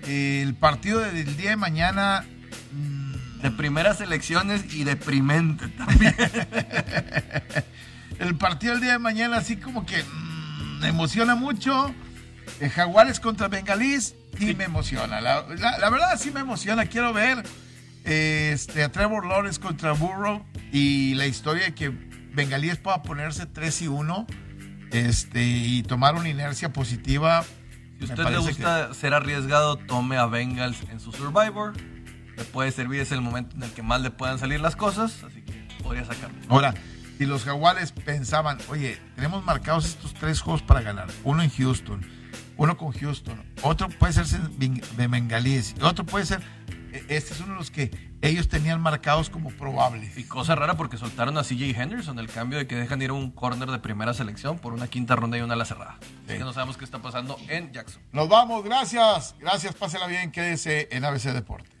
El partido del día de mañana. mm, De primeras elecciones y deprimente también. el partido del día de mañana, así como que mm, me emociona mucho. Eh, Jaguares contra Bengalís, sí, me emociona. La, la- la verdad, sí me emociona. Quiero ver este, a Trevor Lawrence contra Burrow y la historia de que Bengalíes pueda ponerse 3 y 1 este, y tomar una inercia positiva. Si usted le gusta ser arriesgado, tome a Bengals en su Survivor. Le puede servir, es el momento en el que más le puedan salir las cosas, así que podría sacarlo. Ahora, si los Jaguares pensaban, oye, tenemos marcados estos tres juegos para ganar, uno en Houston, uno con Houston, otro puede ser de Bengalíes, otro puede ser, este es uno de los que ellos tenían marcados como probables. Y cosa rara porque soltaron a CJ Henderson, el cambio de que dejan ir a un corner de primera selección por una quinta ronda y una ala cerrada. Así que no sabemos qué está pasando en Jackson. Nos vamos, gracias, gracias, pásela bien, quédese en ABC Deportes.